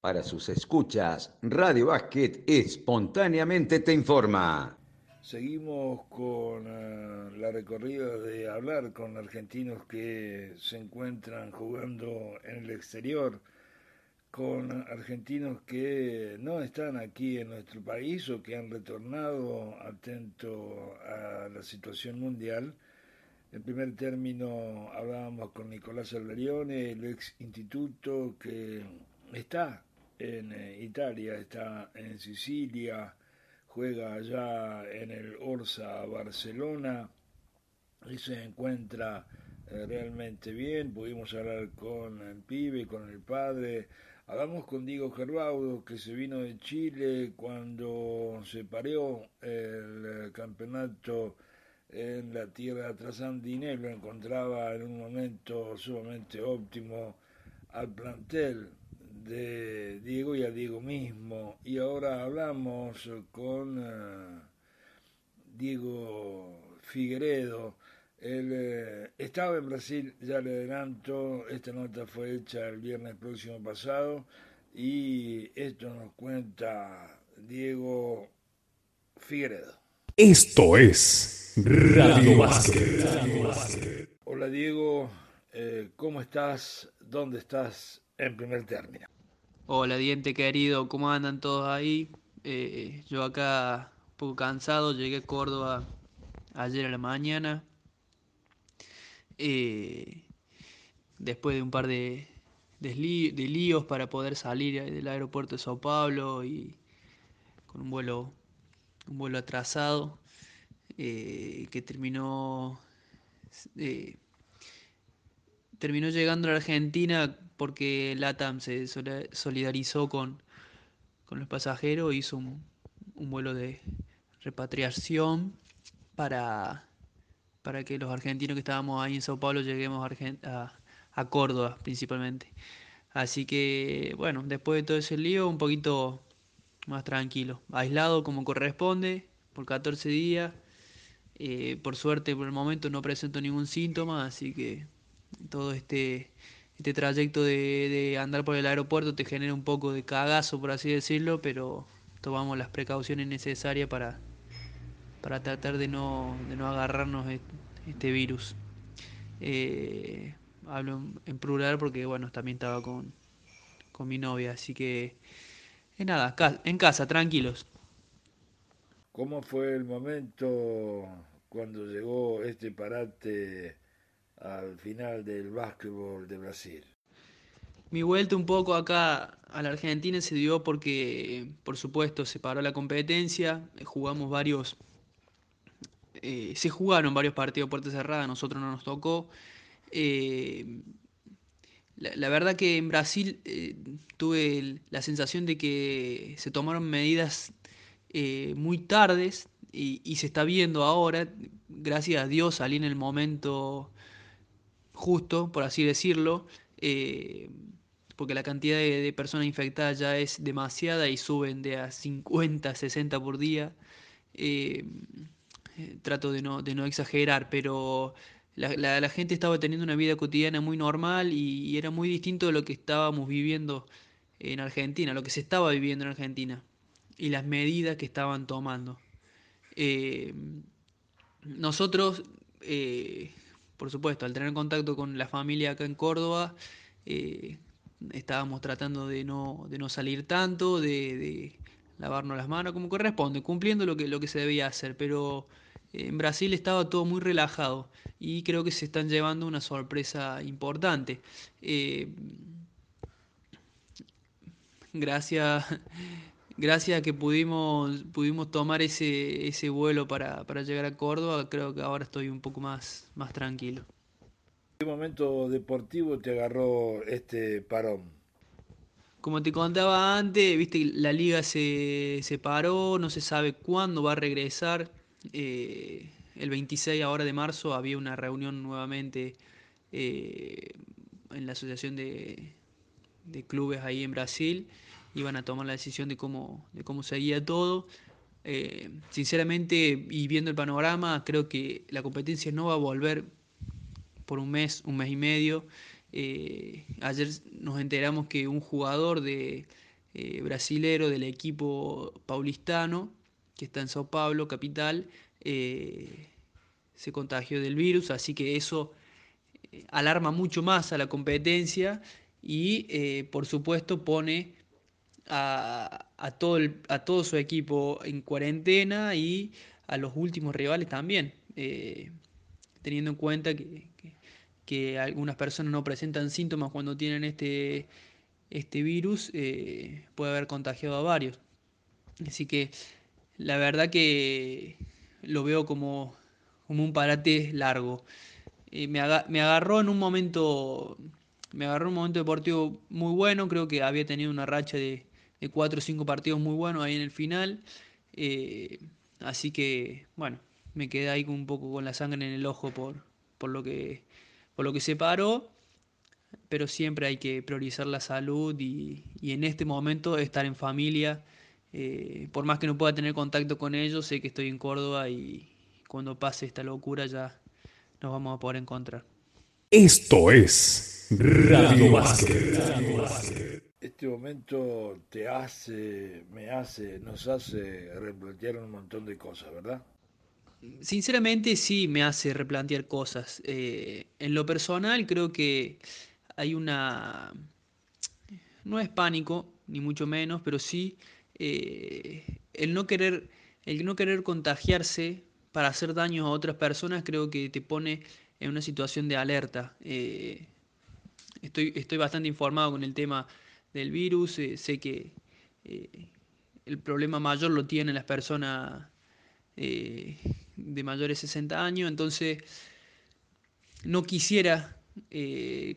Para sus escuchas, Radio Básquet espontáneamente te informa. Seguimos con uh, la recorrida de hablar con argentinos que se encuentran jugando en el exterior, con argentinos que no están aquí en nuestro país o que han retornado atento a la situación mundial. En primer término hablábamos con Nicolás Alberione, el ex instituto que está en eh, Italia, está en Sicilia, juega allá en el Orsa Barcelona y se encuentra eh, realmente bien. Pudimos hablar con el pibe, con el padre. Hablamos con Diego Gerbaudo, que se vino de Chile cuando se pareó el eh, campeonato en la tierra trasandina y lo encontraba en un momento sumamente óptimo al plantel de Diego y a Diego mismo. Y ahora hablamos con uh, Diego Figueredo. Él eh, estaba en Brasil, ya le adelanto, esta nota fue hecha el viernes próximo pasado y esto nos cuenta Diego Figueredo. Esto es Radio Básquet. Hola Diego, eh, ¿cómo estás? ¿Dónde estás en primer término? Hola, diente querido, ¿cómo andan todos ahí? Eh, yo acá un poco cansado, llegué a Córdoba ayer a la mañana. Eh, después de un par de, de, líos para poder salir del aeropuerto de Sao Paulo y con un vuelo, un vuelo atrasado eh, que terminó terminó llegando a la Argentina porque LATAM se solidarizó con, con los pasajeros, hizo un, vuelo de repatriación para, para que los argentinos que estábamos ahí en Sao Paulo lleguemos a, a, Córdoba principalmente. Así que, bueno, después de todo ese lío, un poquito más tranquilo, aislado como corresponde, por 14 días. Eh, por suerte, por el momento no presento ningún síntoma, así que todo este, este trayecto de, andar por el aeropuerto te genera un poco de cagazo, por así decirlo, pero tomamos las precauciones necesarias para, para tratar de no, de no agarrarnos este virus. Eh, hablo en plural porque, bueno, también estaba con, con mi novia, así que, es nada, en casa, tranquilos. ¿Cómo fue el momento cuando llegó este parate al final del básquetbol de Brasil. Mi vuelta un poco acá a la Argentina se dio porque, por supuesto, se paró la competencia, jugamos varios, eh, se jugaron varios partidos puerta cerrada, a nosotros no nos tocó. Eh, la, verdad que en Brasil eh, tuve la sensación de que se tomaron medidas muy tardes y, se está viendo ahora, gracias a Dios salí en el momento justo, por así decirlo, eh, porque la cantidad de, personas infectadas ya es demasiada y suben de a 50, 60 por día. Eh, eh, trato de no, de no exagerar, pero la, gente estaba teniendo una vida cotidiana muy normal y, era muy distinto de lo que estábamos viviendo en Argentina, lo que se estaba viviendo en Argentina y las medidas que estaban tomando. nosotros por supuesto, al tener contacto con la familia acá en Córdoba, eh, estábamos tratando de no, de no salir tanto, de, lavarnos las manos como corresponde, cumpliendo lo que, lo que se debía hacer, pero eh, en Brasil estaba todo muy relajado y creo que se están llevando una sorpresa importante. Eh, gracias gracias a que pudimos, pudimos tomar ese, ese vuelo para, llegar a Córdoba, creo que ahora estoy un poco más, más tranquilo. ¿Qué momento deportivo te agarró este parón? Como te contaba antes, viste la liga se, se paró, no se sabe cuándo va a regresar. Eh, el 26 ahora de marzo había una reunión nuevamente eh, en la asociación de, de clubes ahí en Brasil iban a tomar la decisión de cómo, de cómo seguía todo. Eh, sinceramente, y viendo el panorama, creo que la competencia no va a volver por un mes, un mes y medio. Eh, ayer nos enteramos que un jugador de, eh, brasilero del equipo paulistano, que está en Sao Paulo, capital, se contagió del virus, así que eso alarma mucho más a la competencia y por supuesto pone a, todo a todo su equipo en cuarentena y a los últimos rivales también, teniendo en cuenta que, que, algunas personas no presentan síntomas cuando tienen este, este virus, puede haber contagiado a varios. Así que la verdad que lo veo como, como un parate largo. Eh, me, agarró en un momento. Me agarró un momento deportivo muy bueno. Creo que había tenido una racha de, de cuatro o cinco partidos muy buenos ahí en el final. Eh, así que, bueno, me quedé ahí un poco con la sangre en el ojo por, por, lo, que, por lo que se paró. Pero siempre hay que priorizar la salud y, y en este momento estar en familia eh, por más que no pueda tener contacto con ellos, sé que estoy en Córdoba y cuando pase esta locura ya nos vamos a poder encontrar. Esto es Radio Básquet. Este momento te hace, me hace, nos hace replantear un montón de cosas, ¿verdad? Sinceramente sí me hace replantear cosas. Eh, en lo personal creo que hay una... No es pánico, ni mucho menos, pero sí eh, el, no querer, el no querer contagiarse para hacer daño a otras personas creo que te pone en una situación de alerta. Eh, estoy, estoy bastante informado con el tema del virus, eh, sé que el problema mayor lo tienen las personas de mayores de 60 años, entonces no quisiera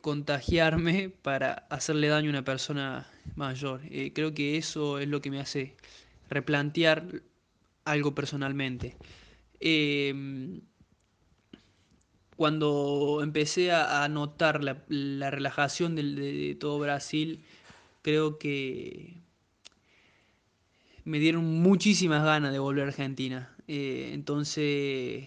contagiarme para hacerle daño a una persona mayor. Eh, creo que eso es lo que me hace replantear algo personalmente. Em, cuando empecé a, notar la, relajación de, todo Brasil, creo que me dieron muchísimas ganas de volver a Argentina. Eh, entonces,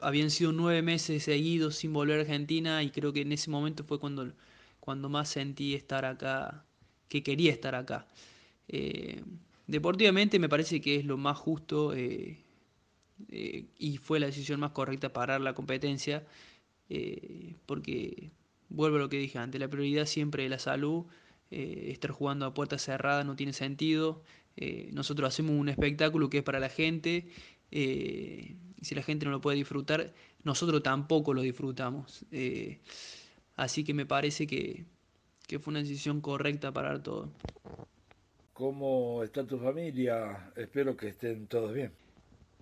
habían sido nueve meses seguidos sin volver a Argentina y creo que en ese momento fue cuando, cuando más sentí estar acá que quería estar acá. Eh, deportivamente me parece que es lo más justo eh, y fue la decisión más correcta parar la competencia, porque vuelvo a lo que dije antes, la prioridad siempre es la salud, estar jugando a puerta cerrada no tiene sentido, nosotros hacemos un espectáculo que es para la gente, y si la gente no lo puede disfrutar, nosotros tampoco lo disfrutamos. así que me parece que, que fue una decisión correcta para todo. ¿Cómo está tu familia? Espero que estén todos bien.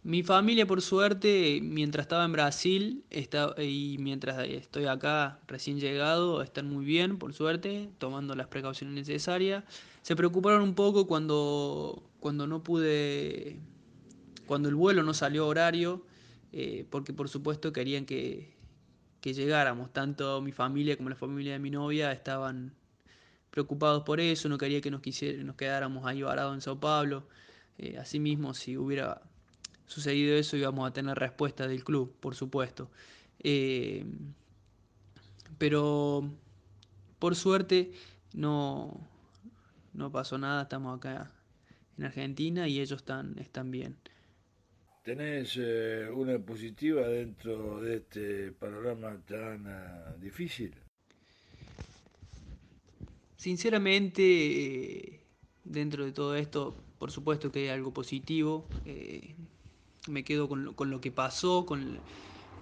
Mi familia, por suerte, mientras estaba en Brasil está, y mientras estoy acá recién llegado, están muy bien, por suerte, tomando las precauciones necesarias. Se preocuparon un poco cuando, cuando no pude, cuando el vuelo no salió horario, eh, porque por supuesto querían que, que llegáramos. Tanto mi familia como la familia de mi novia estaban preocupados por eso, no quería que nos, nos quedáramos ahí varados en Sao Paulo. Eh, asimismo, si hubiera sucedido eso, íbamos a tener respuesta del club, por supuesto. Eh, pero por suerte no, no pasó nada, estamos acá en Argentina y ellos están, están bien. ¿Tenés eh, una positiva dentro de este panorama tan uh, difícil? Sinceramente, eh, dentro de todo esto, por supuesto que hay algo positivo. Eh, me quedo con lo, con lo, que pasó, con,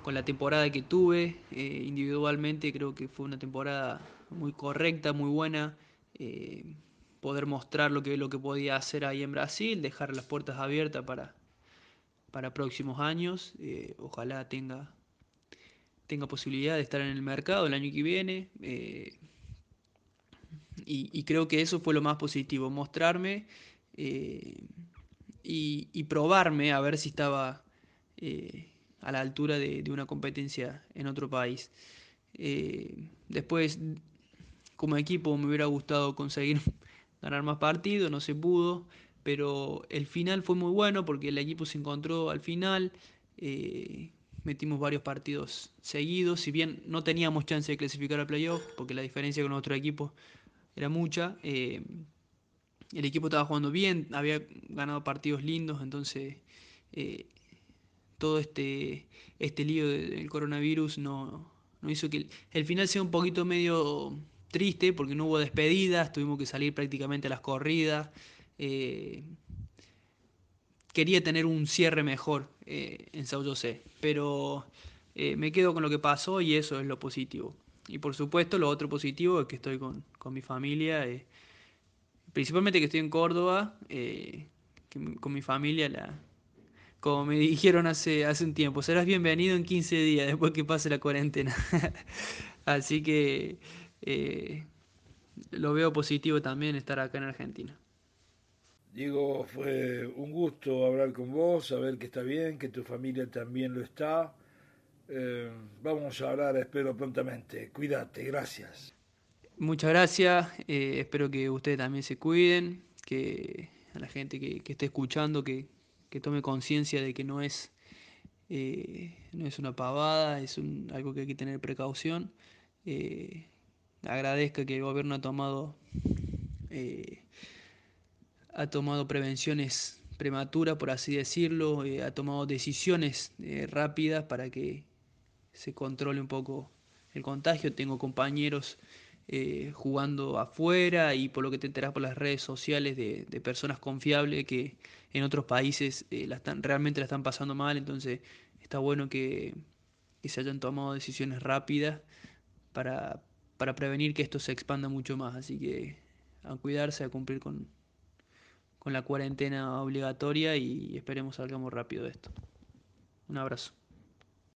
con la temporada que tuve. individualmente creo que fue una temporada muy correcta, muy buena. poder mostrar lo que, lo que podía hacer ahí en Brasil, dejar las puertas abiertas para para próximos años. Eh, ojalá tenga, tenga posibilidad de estar en el mercado el año que viene. Eh, y, creo que eso fue lo más positivo, mostrarme eh, y, probarme a ver si estaba a la altura de, una competencia en otro país. después, como equipo, me hubiera gustado conseguir ganar más partidos, no se pudo pero el final fue muy bueno porque el equipo se encontró al final, eh, metimos varios partidos seguidos, si bien no teníamos chance de clasificar al playoff, porque la diferencia con otro equipo era mucha, eh, el equipo estaba jugando bien, había ganado partidos lindos, entonces eh, todo este, este lío del coronavirus no, no hizo que el, final sea un poquito medio triste porque no hubo despedidas, tuvimos que salir prácticamente a las corridas. Eh, quería tener un cierre mejor eh, en Sao José, pero me quedo con lo que pasó y eso es lo positivo. Y por supuesto lo otro positivo es que estoy con, con mi familia principalmente que estoy en Córdoba, eh, con mi familia, la, como me dijeron hace, hace un tiempo, serás bienvenido en 15 días después que pase la cuarentena. Así que eh, lo veo positivo también estar acá en Argentina. Diego, fue un gusto hablar con vos, saber que está bien, que tu familia también lo está. Eh, vamos a hablar, espero prontamente. Cuídate, gracias. Muchas gracias, eh, espero que ustedes también se cuiden, que a la gente que, esté escuchando, que, tome conciencia de que no es, eh, no es una pavada, es algo que hay que tener precaución. Eh, agradezca que el gobierno ha tomado, ha tomado prevenciones prematuras, por así decirlo, ha tomado decisiones rápidas para que se controle un poco el contagio. Tengo compañeros eh, jugando afuera y por lo que te enteras por las redes sociales de, personas confiables que en otros países eh, realmente la están pasando mal, entonces está bueno que, se hayan tomado decisiones rápidas para, prevenir que esto se expanda mucho más, así que a cuidarse, a cumplir con la cuarentena obligatoria y esperemos salgamos rápido de esto. Un abrazo.